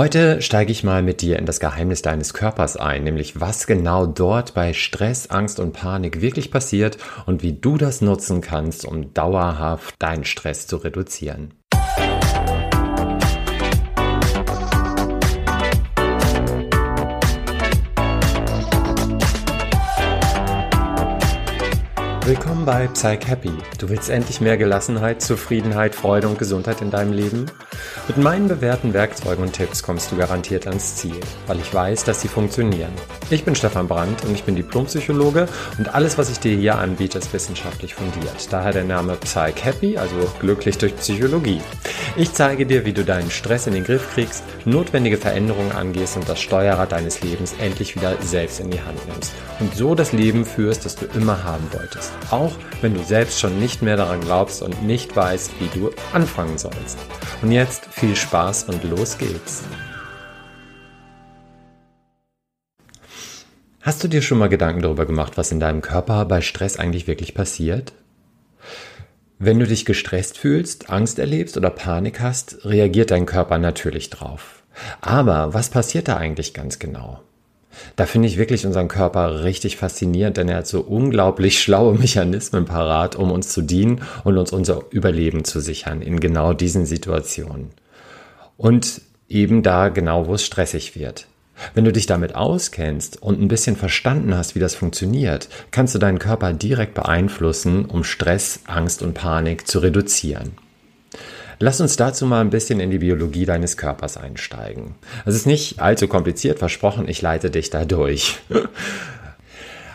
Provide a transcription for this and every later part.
Heute steige ich mal mit dir in das Geheimnis deines Körpers ein, nämlich was genau dort bei Stress, Angst und Panik wirklich passiert und wie du das nutzen kannst, um dauerhaft deinen Stress zu reduzieren. Willkommen bei Psych Happy. Du willst endlich mehr Gelassenheit, Zufriedenheit, Freude und Gesundheit in deinem Leben? Mit meinen bewährten Werkzeugen und Tipps kommst du garantiert ans Ziel, weil ich weiß, dass sie funktionieren. Ich bin Stefan Brandt und ich bin Diplompsychologe und alles, was ich dir hier anbiete, ist wissenschaftlich fundiert. Daher der Name Psych Happy, also glücklich durch Psychologie. Ich zeige dir, wie du deinen Stress in den Griff kriegst, notwendige Veränderungen angehst und das Steuerrad deines Lebens endlich wieder selbst in die Hand nimmst und so das Leben führst, das du immer haben wolltest auch wenn du selbst schon nicht mehr daran glaubst und nicht weißt, wie du anfangen sollst. Und jetzt viel Spaß und los geht's. Hast du dir schon mal Gedanken darüber gemacht, was in deinem Körper bei Stress eigentlich wirklich passiert? Wenn du dich gestresst fühlst, Angst erlebst oder Panik hast, reagiert dein Körper natürlich drauf. Aber was passiert da eigentlich ganz genau? Da finde ich wirklich unseren Körper richtig faszinierend, denn er hat so unglaublich schlaue Mechanismen parat, um uns zu dienen und uns unser Überleben zu sichern in genau diesen Situationen. Und eben da genau, wo es stressig wird. Wenn du dich damit auskennst und ein bisschen verstanden hast, wie das funktioniert, kannst du deinen Körper direkt beeinflussen, um Stress, Angst und Panik zu reduzieren. Lass uns dazu mal ein bisschen in die Biologie deines Körpers einsteigen. Es ist nicht allzu kompliziert, versprochen, ich leite dich da durch.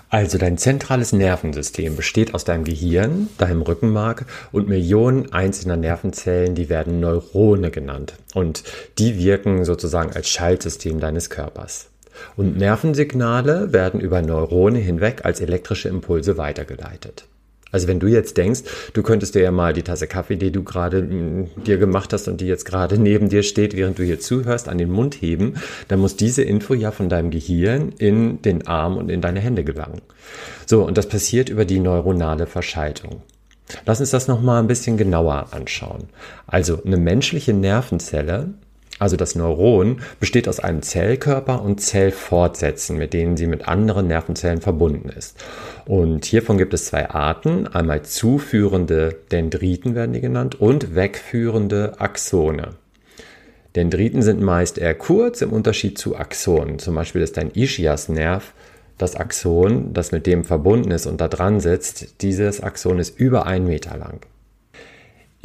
Also dein zentrales Nervensystem besteht aus deinem Gehirn, deinem Rückenmark und Millionen einzelner Nervenzellen, die werden Neurone genannt. Und die wirken sozusagen als Schaltsystem deines Körpers. Und Nervensignale werden über Neurone hinweg als elektrische Impulse weitergeleitet. Also wenn du jetzt denkst, du könntest dir ja mal die Tasse Kaffee, die du gerade mm, dir gemacht hast und die jetzt gerade neben dir steht, während du hier zuhörst, an den Mund heben, dann muss diese Info ja von deinem Gehirn in den Arm und in deine Hände gelangen. So, und das passiert über die neuronale Verschaltung. Lass uns das nochmal ein bisschen genauer anschauen. Also eine menschliche Nervenzelle also das Neuron besteht aus einem Zellkörper und Zellfortsätzen, mit denen sie mit anderen Nervenzellen verbunden ist. Und hiervon gibt es zwei Arten. Einmal zuführende Dendriten werden die genannt und wegführende Axone. Dendriten sind meist eher kurz im Unterschied zu Axonen. Zum Beispiel ist ein Ischiasnerv das Axon, das mit dem verbunden ist und da dran sitzt. Dieses Axon ist über einen Meter lang.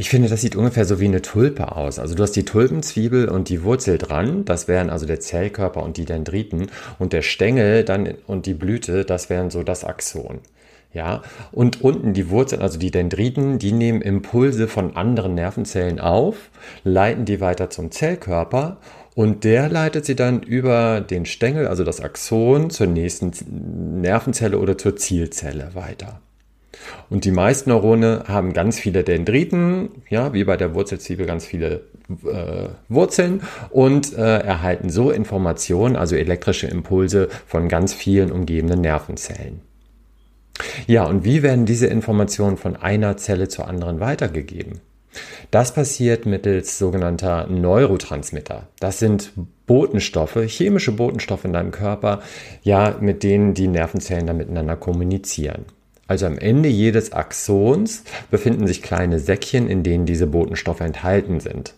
Ich finde, das sieht ungefähr so wie eine Tulpe aus. Also du hast die Tulpenzwiebel und die Wurzel dran, das wären also der Zellkörper und die Dendriten und der Stängel dann und die Blüte, das wären so das Axon. Ja, und unten die Wurzeln, also die Dendriten, die nehmen Impulse von anderen Nervenzellen auf, leiten die weiter zum Zellkörper und der leitet sie dann über den Stängel, also das Axon, zur nächsten Nervenzelle oder zur Zielzelle weiter. Und die meisten Neurone haben ganz viele Dendriten, ja, wie bei der Wurzelzwiebel ganz viele äh, Wurzeln und äh, erhalten so Informationen, also elektrische Impulse von ganz vielen umgebenden Nervenzellen. Ja, und wie werden diese Informationen von einer Zelle zur anderen weitergegeben? Das passiert mittels sogenannter Neurotransmitter. Das sind Botenstoffe, chemische Botenstoffe in deinem Körper, ja, mit denen die Nervenzellen dann miteinander kommunizieren. Also am Ende jedes Axons befinden sich kleine Säckchen, in denen diese Botenstoffe enthalten sind.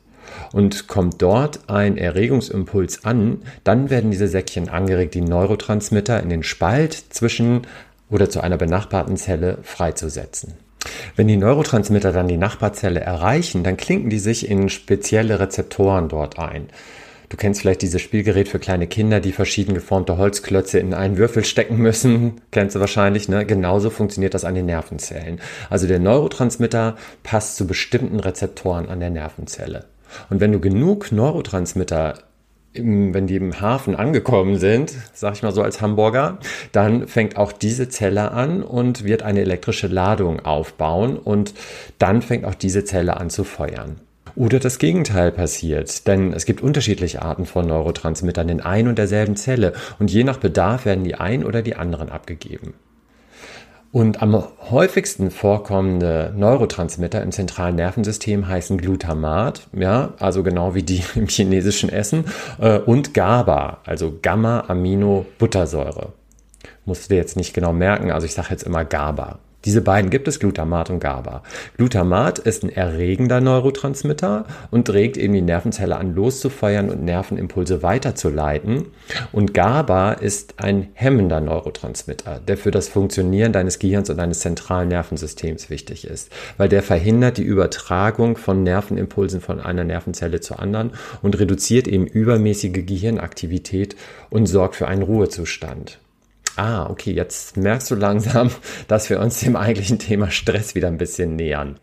Und kommt dort ein Erregungsimpuls an, dann werden diese Säckchen angeregt, die Neurotransmitter in den Spalt zwischen oder zu einer benachbarten Zelle freizusetzen. Wenn die Neurotransmitter dann die Nachbarzelle erreichen, dann klinken die sich in spezielle Rezeptoren dort ein. Du kennst vielleicht dieses Spielgerät für kleine Kinder, die verschieden geformte Holzklötze in einen Würfel stecken müssen. Kennst du wahrscheinlich, ne? Genauso funktioniert das an den Nervenzellen. Also der Neurotransmitter passt zu bestimmten Rezeptoren an der Nervenzelle. Und wenn du genug Neurotransmitter im, wenn die im Hafen angekommen sind, sag ich mal so als Hamburger, dann fängt auch diese Zelle an und wird eine elektrische Ladung aufbauen und dann fängt auch diese Zelle an zu feuern. Oder das Gegenteil passiert, denn es gibt unterschiedliche Arten von Neurotransmittern in ein und derselben Zelle und je nach Bedarf werden die ein oder die anderen abgegeben. Und am häufigsten vorkommende Neurotransmitter im zentralen Nervensystem heißen Glutamat, ja, also genau wie die im chinesischen Essen, äh, und GABA, also Gamma-Amino-Buttersäure. Musst du dir jetzt nicht genau merken, also ich sage jetzt immer GABA. Diese beiden gibt es, Glutamat und GABA. Glutamat ist ein erregender Neurotransmitter und regt eben die Nervenzelle an, loszufeuern und Nervenimpulse weiterzuleiten. Und GABA ist ein hemmender Neurotransmitter, der für das Funktionieren deines Gehirns und deines zentralen Nervensystems wichtig ist, weil der verhindert die Übertragung von Nervenimpulsen von einer Nervenzelle zur anderen und reduziert eben übermäßige Gehirnaktivität und sorgt für einen Ruhezustand. Ah, okay, jetzt merkst du langsam, dass wir uns dem eigentlichen Thema Stress wieder ein bisschen nähern.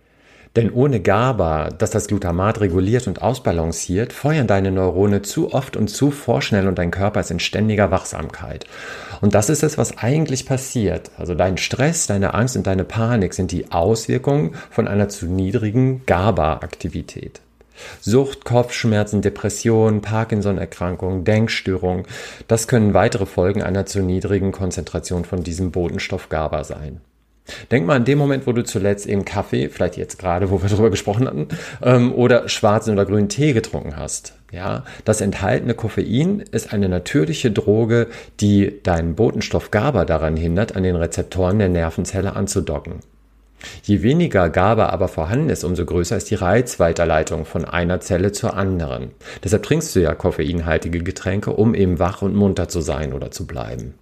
Denn ohne GABA, das das Glutamat reguliert und ausbalanciert, feuern deine Neurone zu oft und zu vorschnell und dein Körper ist in ständiger Wachsamkeit. Und das ist es, was eigentlich passiert. Also dein Stress, deine Angst und deine Panik sind die Auswirkungen von einer zu niedrigen GABA-Aktivität. Sucht, Kopfschmerzen, Depressionen, Parkinson-Erkrankungen, Denkstörungen, das können weitere Folgen einer zu niedrigen Konzentration von diesem Botenstoff GABA sein. Denk mal an den Moment, wo du zuletzt eben Kaffee, vielleicht jetzt gerade, wo wir darüber gesprochen hatten, ähm, oder schwarzen oder grünen Tee getrunken hast. Ja, das enthaltene Koffein ist eine natürliche Droge, die deinen Botenstoff GABA daran hindert, an den Rezeptoren der Nervenzelle anzudocken. Je weniger GABA aber vorhanden ist, umso größer ist die Reizweiterleitung von einer Zelle zur anderen. Deshalb trinkst du ja koffeinhaltige Getränke, um eben wach und munter zu sein oder zu bleiben.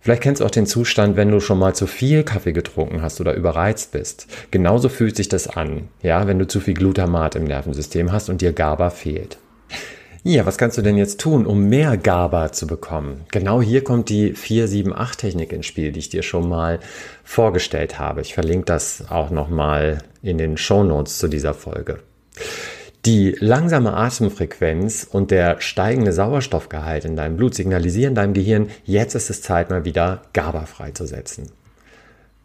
Vielleicht kennst du auch den Zustand, wenn du schon mal zu viel Kaffee getrunken hast oder überreizt bist. Genauso fühlt sich das an, ja, wenn du zu viel Glutamat im Nervensystem hast und dir GABA fehlt. Ja, was kannst du denn jetzt tun, um mehr GABA zu bekommen? Genau hier kommt die 478-Technik ins Spiel, die ich dir schon mal vorgestellt habe. Ich verlinke das auch nochmal in den Show Notes zu dieser Folge. Die langsame Atemfrequenz und der steigende Sauerstoffgehalt in deinem Blut signalisieren deinem Gehirn, jetzt ist es Zeit, mal wieder GABA freizusetzen.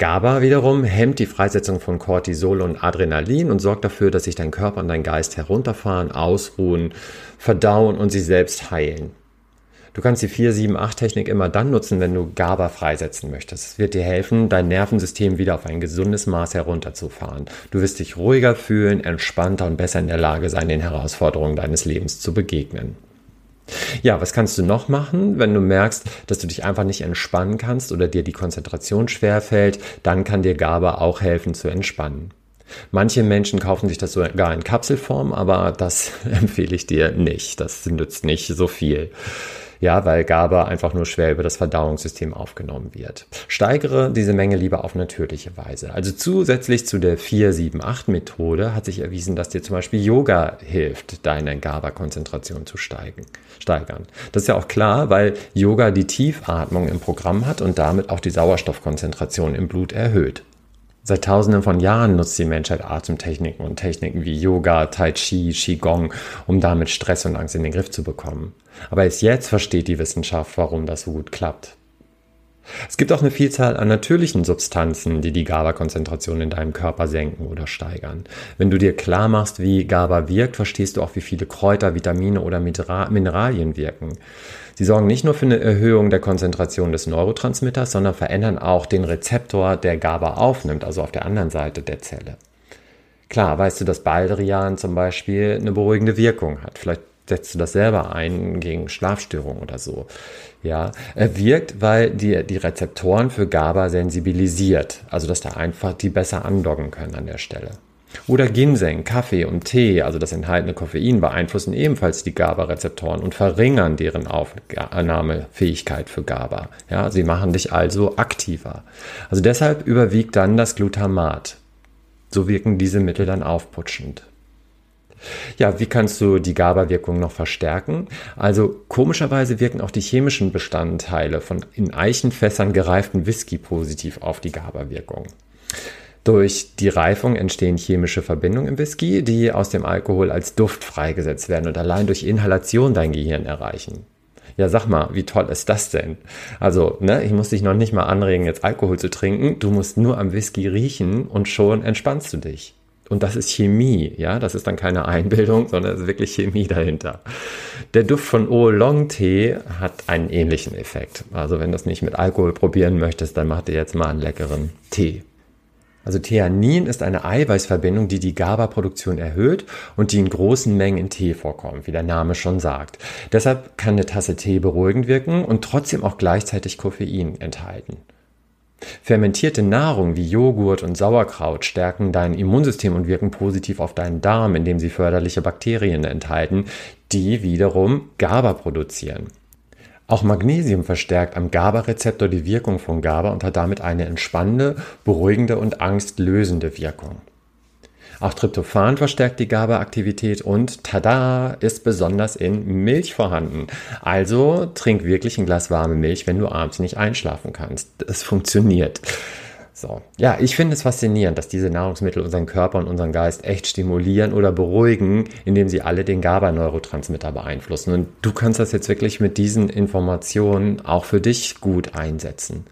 GABA wiederum hemmt die Freisetzung von Cortisol und Adrenalin und sorgt dafür, dass sich dein Körper und dein Geist herunterfahren, ausruhen, verdauen und sich selbst heilen. Du kannst die 4-7-8-Technik immer dann nutzen, wenn du GABA freisetzen möchtest. Es wird dir helfen, dein Nervensystem wieder auf ein gesundes Maß herunterzufahren. Du wirst dich ruhiger fühlen, entspannter und besser in der Lage sein, den Herausforderungen deines Lebens zu begegnen. Ja, was kannst du noch machen, wenn du merkst, dass du dich einfach nicht entspannen kannst oder dir die Konzentration schwer fällt? Dann kann dir GABA auch helfen zu entspannen. Manche Menschen kaufen sich das sogar in Kapselform, aber das empfehle ich dir nicht. Das nützt nicht so viel ja, weil GABA einfach nur schwer über das Verdauungssystem aufgenommen wird. Steigere diese Menge lieber auf natürliche Weise. Also zusätzlich zu der 4-7-8-Methode hat sich erwiesen, dass dir zum Beispiel Yoga hilft, deine GABA-Konzentration zu steigen, steigern. Das ist ja auch klar, weil Yoga die Tiefatmung im Programm hat und damit auch die Sauerstoffkonzentration im Blut erhöht. Seit tausenden von Jahren nutzt die Menschheit Atemtechniken und Techniken wie Yoga, Tai Chi, Qigong, um damit Stress und Angst in den Griff zu bekommen. Aber erst jetzt versteht die Wissenschaft, warum das so gut klappt. Es gibt auch eine Vielzahl an natürlichen Substanzen, die die GABA-Konzentration in deinem Körper senken oder steigern. Wenn du dir klar machst, wie GABA wirkt, verstehst du auch, wie viele Kräuter, Vitamine oder Mineralien wirken. Sie sorgen nicht nur für eine Erhöhung der Konzentration des Neurotransmitters, sondern verändern auch den Rezeptor, der GABA aufnimmt, also auf der anderen Seite der Zelle. Klar, weißt du, dass Baldrian zum Beispiel eine beruhigende Wirkung hat. Vielleicht setzt du das selber ein gegen Schlafstörungen oder so. Ja, er wirkt, weil die, die Rezeptoren für GABA sensibilisiert, also dass da einfach die besser andocken können an der Stelle. Oder Ginseng, Kaffee und Tee, also das enthaltene Koffein, beeinflussen ebenfalls die GABA-Rezeptoren und verringern deren Aufnahmefähigkeit für GABA. Ja, sie machen dich also aktiver. Also deshalb überwiegt dann das Glutamat. So wirken diese Mittel dann aufputschend. Ja, wie kannst du die GABA-Wirkung noch verstärken? Also komischerweise wirken auch die chemischen Bestandteile von in Eichenfässern gereiften Whisky positiv auf die GABA-Wirkung. Durch die Reifung entstehen chemische Verbindungen im Whisky, die aus dem Alkohol als Duft freigesetzt werden und allein durch Inhalation dein Gehirn erreichen. Ja, sag mal, wie toll ist das denn? Also, ne, ich muss dich noch nicht mal anregen, jetzt Alkohol zu trinken. Du musst nur am Whisky riechen und schon entspannst du dich. Und das ist Chemie, ja, das ist dann keine Einbildung, sondern es ist wirklich Chemie dahinter. Der Duft von Oolong-Tee hat einen ähnlichen Effekt. Also wenn du es nicht mit Alkohol probieren möchtest, dann mach dir jetzt mal einen leckeren Tee. Also Theanin ist eine Eiweißverbindung, die die GABA-Produktion erhöht und die in großen Mengen in Tee vorkommt, wie der Name schon sagt. Deshalb kann eine Tasse Tee beruhigend wirken und trotzdem auch gleichzeitig Koffein enthalten. Fermentierte Nahrung wie Joghurt und Sauerkraut stärken dein Immunsystem und wirken positiv auf deinen Darm, indem sie förderliche Bakterien enthalten, die wiederum GABA produzieren. Auch Magnesium verstärkt am GABA-Rezeptor die Wirkung von GABA und hat damit eine entspannende, beruhigende und angstlösende Wirkung. Auch Tryptophan verstärkt die GABA-Aktivität und tada, ist besonders in Milch vorhanden. Also trink wirklich ein Glas warme Milch, wenn du abends nicht einschlafen kannst. Es funktioniert. So. Ja, ich finde es faszinierend, dass diese Nahrungsmittel unseren Körper und unseren Geist echt stimulieren oder beruhigen, indem sie alle den GABA-Neurotransmitter beeinflussen. Und du kannst das jetzt wirklich mit diesen Informationen auch für dich gut einsetzen.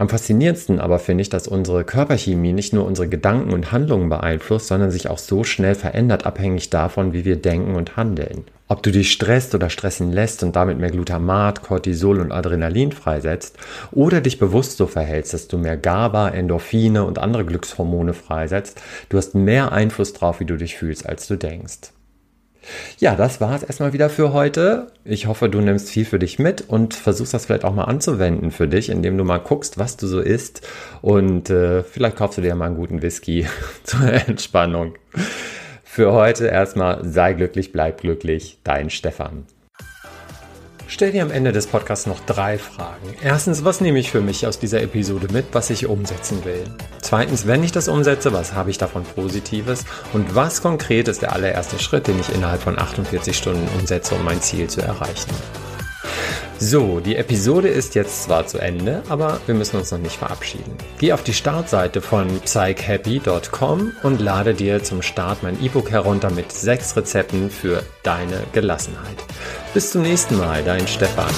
Am faszinierendsten aber finde ich, dass unsere Körperchemie nicht nur unsere Gedanken und Handlungen beeinflusst, sondern sich auch so schnell verändert, abhängig davon, wie wir denken und handeln. Ob du dich stresst oder stressen lässt und damit mehr Glutamat, Cortisol und Adrenalin freisetzt oder dich bewusst so verhältst, dass du mehr GABA, Endorphine und andere Glückshormone freisetzt, du hast mehr Einfluss drauf, wie du dich fühlst, als du denkst. Ja, das war es erstmal wieder für heute. Ich hoffe, du nimmst viel für dich mit und versuchst das vielleicht auch mal anzuwenden für dich, indem du mal guckst, was du so isst und äh, vielleicht kaufst du dir mal einen guten Whisky zur Entspannung. Für heute erstmal sei glücklich, bleib glücklich, dein Stefan stell dir am Ende des Podcasts noch drei Fragen. Erstens, was nehme ich für mich aus dieser Episode mit, was ich umsetzen will? Zweitens, wenn ich das umsetze, was habe ich davon Positives? Und was konkret ist der allererste Schritt, den ich innerhalb von 48 Stunden umsetze, um mein Ziel zu erreichen? So, die Episode ist jetzt zwar zu Ende, aber wir müssen uns noch nicht verabschieden. Geh auf die Startseite von psychhappy.com und lade dir zum Start mein E-Book herunter mit sechs Rezepten für deine Gelassenheit. Bis zum nächsten Mal, dein Stefan.